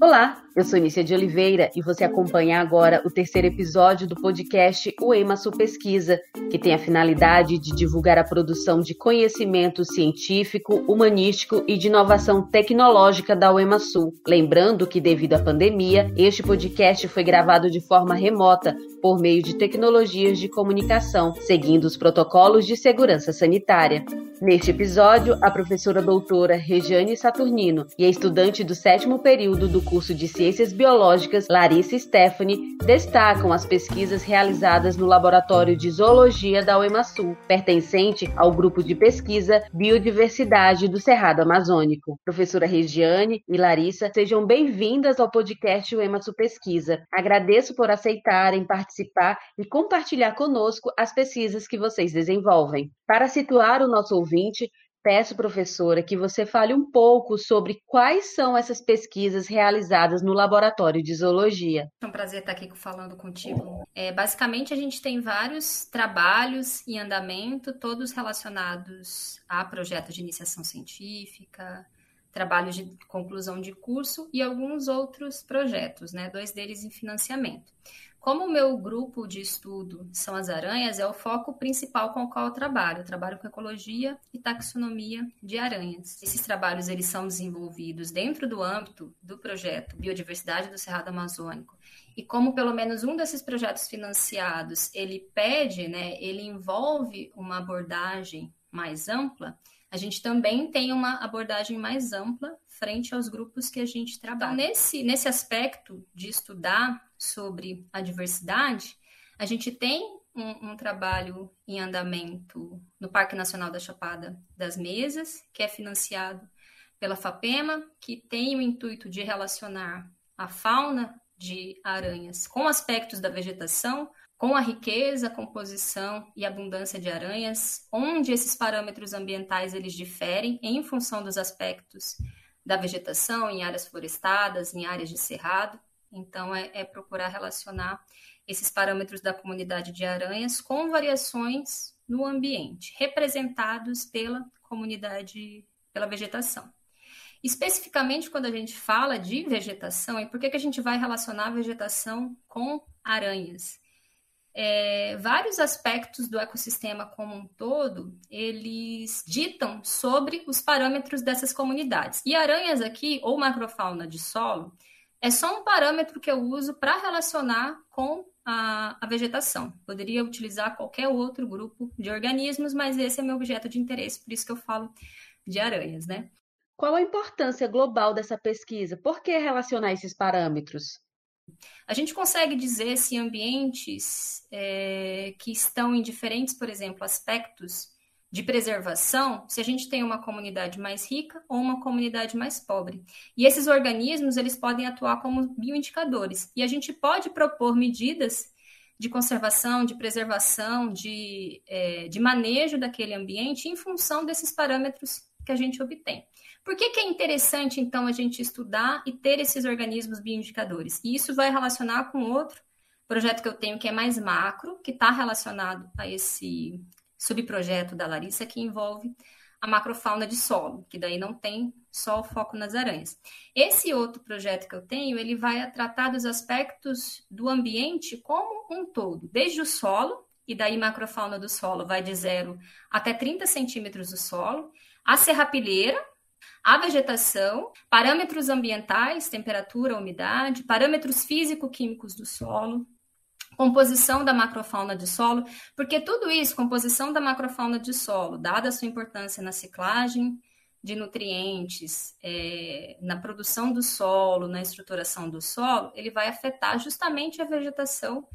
Olá, eu sou Nícia de Oliveira e você acompanha agora o terceiro episódio do podcast O EMASU Pesquisa, que tem a finalidade de divulgar a produção de conhecimento científico, humanístico e de inovação tecnológica da UEMASU. Lembrando que, devido à pandemia, este podcast foi gravado de forma remota, por meio de tecnologias de comunicação, seguindo os protocolos de segurança sanitária. Neste episódio, a professora doutora Regiane Saturnino e a estudante do sétimo período do curso de Ciências Biológicas, Larissa Stephanie, destacam as pesquisas realizadas no Laboratório de Zoologia da UEMASul, pertencente ao grupo de pesquisa Biodiversidade do Cerrado Amazônico. Professora Regiane e Larissa, sejam bem-vindas ao podcast UEMASul Pesquisa. Agradeço por aceitarem participar e compartilhar conosco as pesquisas que vocês desenvolvem. Para situar o nosso ouvinte, peço, professora, que você fale um pouco sobre quais são essas pesquisas realizadas no Laboratório de Zoologia. É um prazer estar aqui falando contigo. É, basicamente, a gente tem vários trabalhos em andamento, todos relacionados a projetos de iniciação científica, trabalhos de conclusão de curso e alguns outros projetos, né? dois deles em financiamento. Como o meu grupo de estudo são as aranhas, é o foco principal com o qual eu trabalho. Eu trabalho com ecologia e taxonomia de aranhas. Esses trabalhos eles são desenvolvidos dentro do âmbito do projeto Biodiversidade do Cerrado Amazônico. E como pelo menos um desses projetos financiados, ele pede, né, ele envolve uma abordagem mais ampla, a gente também tem uma abordagem mais ampla frente aos grupos que a gente trabalha. Então, nesse, nesse aspecto de estudar sobre a diversidade, a gente tem um, um, trabalho em andamento no Parque Nacional da Chapada das Mesas, que é financiado pela FAPEMA, que tem o intuito de relacionar a fauna de aranhas com aspectos da vegetação, com a riqueza, composição e abundância de aranhas, onde esses parâmetros ambientais eles diferem em função dos aspectos da vegetação em áreas florestadas, em áreas de cerrado. Então, é, é procurar relacionar esses parâmetros da comunidade de aranhas com variações no ambiente, representados pela comunidade, pela vegetação. Especificamente, quando a gente fala de vegetação, e por que, que a gente vai relacionar a vegetação com aranhas? É, vários aspectos do ecossistema como um todo, eles ditam sobre os parâmetros dessas comunidades. E aranhas aqui, ou macrofauna de solo, é só um parâmetro que eu uso para relacionar com a, a, vegetação. Poderia utilizar qualquer outro grupo de organismos, mas esse é meu objeto de interesse, por isso que eu falo de aranhas, né? Qual a importância global dessa pesquisa? Por que relacionar esses parâmetros? A gente consegue dizer se ambientes é, que estão em diferentes, por exemplo, aspectos de preservação, se a gente tem uma comunidade mais rica ou uma comunidade mais pobre. E esses organismos, eles podem atuar como bioindicadores. E a gente pode propor medidas de conservação, de preservação, de, é, de manejo daquele ambiente em função desses parâmetros que a gente obtém. Por que, que é interessante, então, a gente estudar e ter esses organismos bioindicadores? E isso vai relacionar com outro projeto que eu tenho, que é mais macro, que está relacionado a esse subprojeto da Larissa, que envolve a macrofauna de solo, que daí não tem só o foco nas aranhas. Esse outro projeto que eu tenho, ele vai tratar dos aspectos do ambiente como um todo, desde o solo, e daí macrofauna do solo vai de 0 até 30 centímetros do solo, a serrapilheira, a vegetação, parâmetros ambientais, temperatura, umidade, parâmetros físico-químicos do solo, composição da macrofauna de solo, porque tudo isso, composição da macrofauna de solo, dada a sua importância na ciclagem de nutrientes, é, na produção do solo, na estruturação do solo, ele vai afetar justamente a vegetação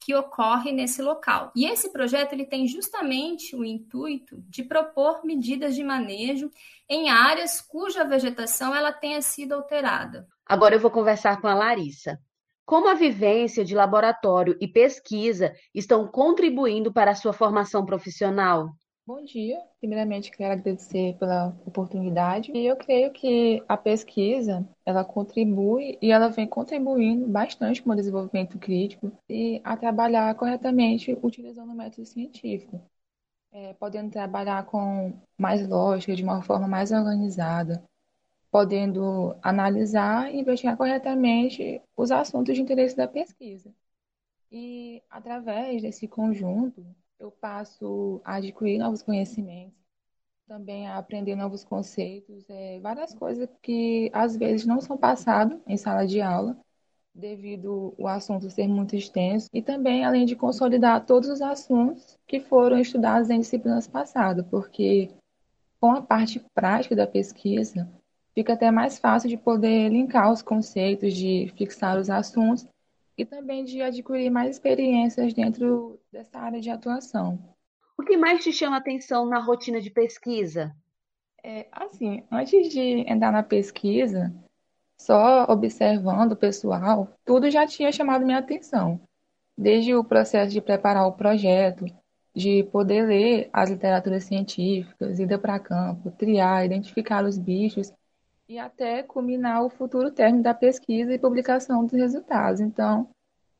que ocorre nesse local. E esse projeto ele tem justamente o intuito de propor medidas de manejo em áreas cuja vegetação ela tenha sido alterada. Agora eu vou conversar com a Larissa. Como a vivência de laboratório e pesquisa estão contribuindo para a sua formação profissional? Bom dia. Primeiramente, quero agradecer pela oportunidade. E eu creio que a pesquisa, ela contribui e ela vem contribuindo bastante com o desenvolvimento crítico e a trabalhar corretamente utilizando o método científico. É, podendo trabalhar com mais lógica, de uma forma mais organizada, podendo analisar e investigar corretamente os assuntos de interesse da pesquisa. E através desse conjunto, eu passo a adquirir novos conhecimentos, também a aprender novos conceitos, é, várias coisas que às vezes não são passadas em sala de aula, devido o assunto ser muito extenso, e também além de consolidar todos os assuntos que foram estudados em disciplinas passadas, porque com a parte prática da pesquisa, fica até mais fácil de poder linkar os conceitos, de fixar os assuntos e também de adquirir mais experiências dentro dessa área de atuação. O que mais te chama atenção na rotina de pesquisa? É, assim, antes de entrar na pesquisa, só observando o pessoal, tudo já tinha chamado minha atenção. Desde o processo de preparar o projeto, de poder ler as literaturas científicas, ir para campo, triar, identificar os bichos e até culminar o futuro término da pesquisa e publicação dos resultados. Então,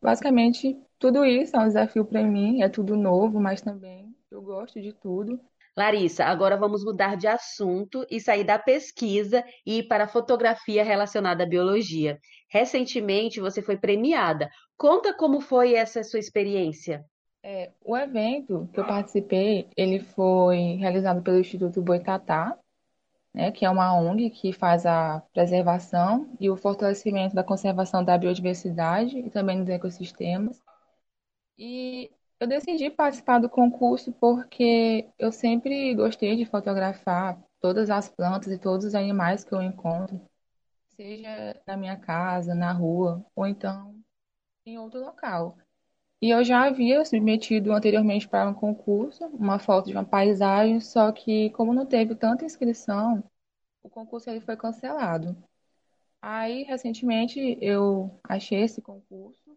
basicamente, tudo isso é um desafio para mim, é tudo novo, mas também eu gosto de tudo. Larissa, agora vamos mudar de assunto e sair da pesquisa e ir para a fotografia relacionada à biologia. Recentemente você foi premiada. Conta como foi essa sua experiência. É, o evento que eu participei, ele foi realizado pelo Instituto Boitatá, né, que é uma ONG que faz a preservação e o fortalecimento da conservação da biodiversidade e também dos ecossistemas. E eu decidi participar do concurso porque eu sempre gostei de fotografar todas as plantas e todos os animais que eu encontro, seja na minha casa, na rua ou então em outro local. E eu já havia submetido anteriormente para um concurso, uma foto de uma paisagem, só que como não teve tanta inscrição, o concurso ele foi cancelado. Aí, recentemente, eu achei esse concurso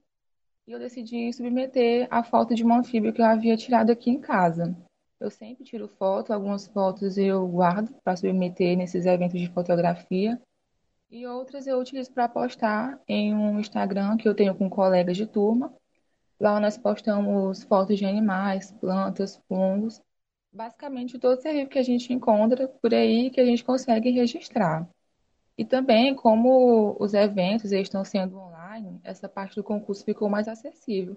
e eu decidi submeter a foto de um anfíbio que eu havia tirado aqui em casa. Eu sempre tiro foto, algumas fotos eu guardo para submeter nesses eventos de fotografia e outras eu utilizo para postar em um Instagram que eu tenho com colegas de turma. Lá nós postamos fotos de animais, plantas, fungos, basicamente todo ser vivo que a gente encontra por aí que a gente consegue registrar. E também, como os eventos estão sendo online, essa parte do concurso ficou mais acessível.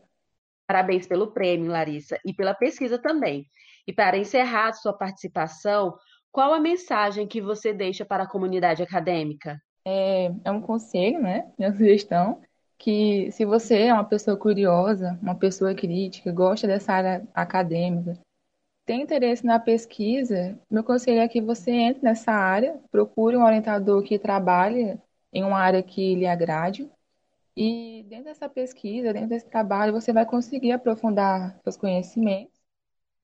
Parabéns pelo prêmio, Larissa, e pela pesquisa também. E para encerrar sua participação, qual a mensagem que você deixa para a comunidade acadêmica? É, é um conselho, né? Minha sugestão, que se você é uma pessoa curiosa, uma pessoa crítica, gosta dessa área acadêmica, tem interesse na pesquisa, meu conselho é que você entre nessa área, procure um orientador que trabalhe em uma área que lhe agrade. E dentro dessa pesquisa, dentro desse trabalho, você vai conseguir aprofundar seus conhecimentos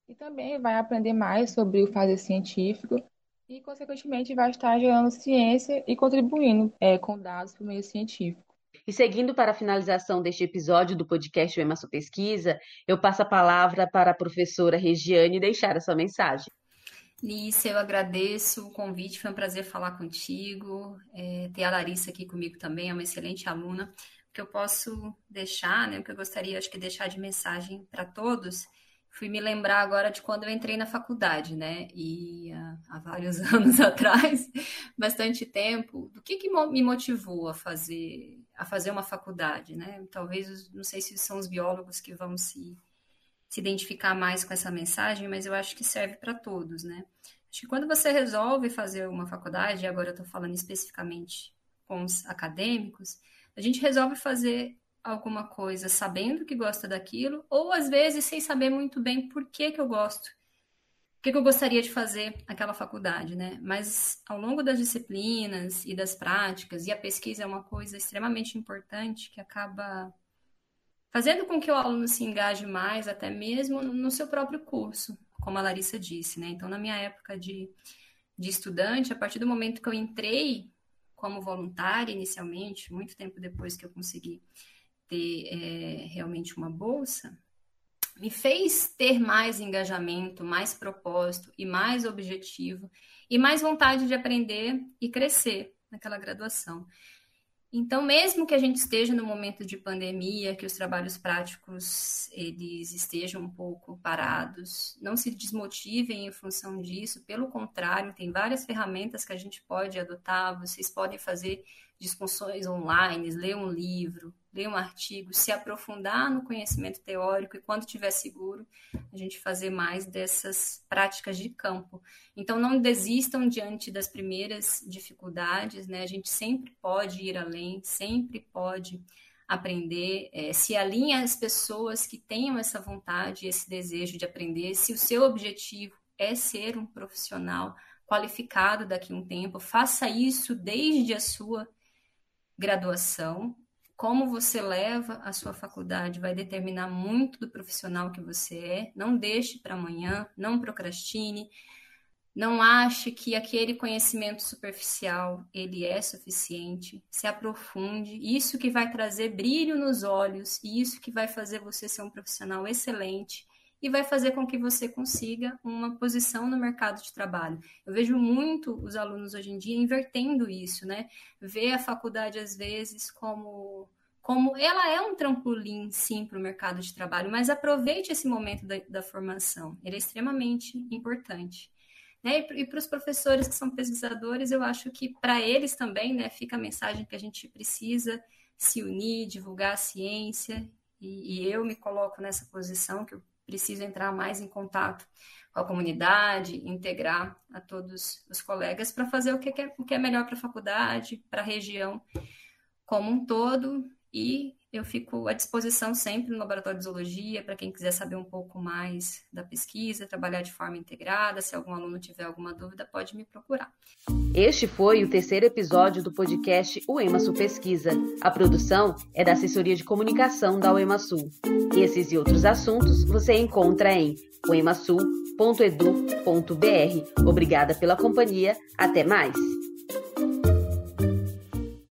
e também vai aprender mais sobre o fazer científico e, consequentemente, vai estar gerando ciência e contribuindo é, com dados para o meio científico. E seguindo para a finalização deste episódio do podcast O Emasso Pesquisa, eu passo a palavra para a professora Regiane deixar a sua mensagem. Lícia, eu agradeço o convite, foi um prazer falar contigo, é, ter a Larissa aqui comigo também, é uma excelente aluna. O que eu posso deixar, né, o que eu gostaria, acho que deixar de mensagem para todos, fui me lembrar agora de quando eu entrei na faculdade, né? E uh, há vários anos atrás, bastante tempo, do que, que me motivou a fazer a fazer uma faculdade, né? Talvez, não sei se são os biólogos que vão se, se identificar mais com essa mensagem, mas eu acho que serve para todos, né? Acho que quando você resolve fazer uma faculdade, e agora eu estou falando especificamente com os acadêmicos, a gente resolve fazer alguma coisa sabendo que gosta daquilo, ou às vezes sem saber muito bem por que, que eu gosto o que, que eu gostaria de fazer naquela faculdade, né? Mas ao longo das disciplinas e das práticas, e a pesquisa é uma coisa extremamente importante que acaba fazendo com que o aluno se engaje mais, até mesmo no seu próprio curso, como a Larissa disse, né? Então, na minha época de, de estudante, a partir do momento que eu entrei como voluntária inicialmente, muito tempo depois que eu consegui ter é, realmente uma bolsa, me fez ter mais engajamento, mais propósito e mais objetivo e mais vontade de aprender e crescer naquela graduação. Então, mesmo que a gente esteja no momento de pandemia, que os trabalhos práticos eles estejam um pouco parados, não se desmotivem em função disso, pelo contrário, tem várias ferramentas que a gente pode adotar, vocês podem fazer discussões online, ler um livro, ler um artigo, se aprofundar no conhecimento teórico e quando tiver seguro, a gente fazer mais dessas práticas de campo. Então não desistam diante das primeiras dificuldades, né? A gente sempre pode ir além, sempre pode aprender, é, se alinha as pessoas que tenham essa vontade, esse desejo de aprender, se o seu objetivo é ser um profissional qualificado daqui a um tempo, faça isso desde a sua graduação, como você leva a sua faculdade vai determinar muito do profissional que você é. Não deixe para amanhã, não procrastine, não ache que aquele conhecimento superficial ele é suficiente. Se aprofunde. Isso que vai trazer brilho nos olhos e isso que vai fazer você ser um profissional excelente e vai fazer com que você consiga uma posição no mercado de trabalho. Eu vejo muito os alunos hoje em dia invertendo isso, né? Ver a faculdade às vezes como como ela é um trampolim, sim, para o mercado de trabalho, mas aproveite esse momento da, da formação, ele é extremamente importante. Né? E, para os professores que são pesquisadores, eu acho que para eles também né, fica a mensagem que a gente precisa se unir, divulgar a ciência, e, e eu me coloco nessa posição que eu preciso entrar mais em contato com a comunidade, integrar a todos os colegas para fazer o que é, o que é melhor para a faculdade, para a região como um todo, e eu fico à disposição sempre no Laboratório de Zoologia para quem quiser saber um pouco mais da pesquisa, trabalhar de forma integrada. Se algum aluno tiver alguma dúvida, pode me procurar. Este foi o terceiro episódio do podcast O Emasul Pesquisa. A produção é da Assessoria de Comunicação da UEMASul. Esses e outros assuntos você encontra em oemasul.edu.br. Obrigada pela companhia. Até mais!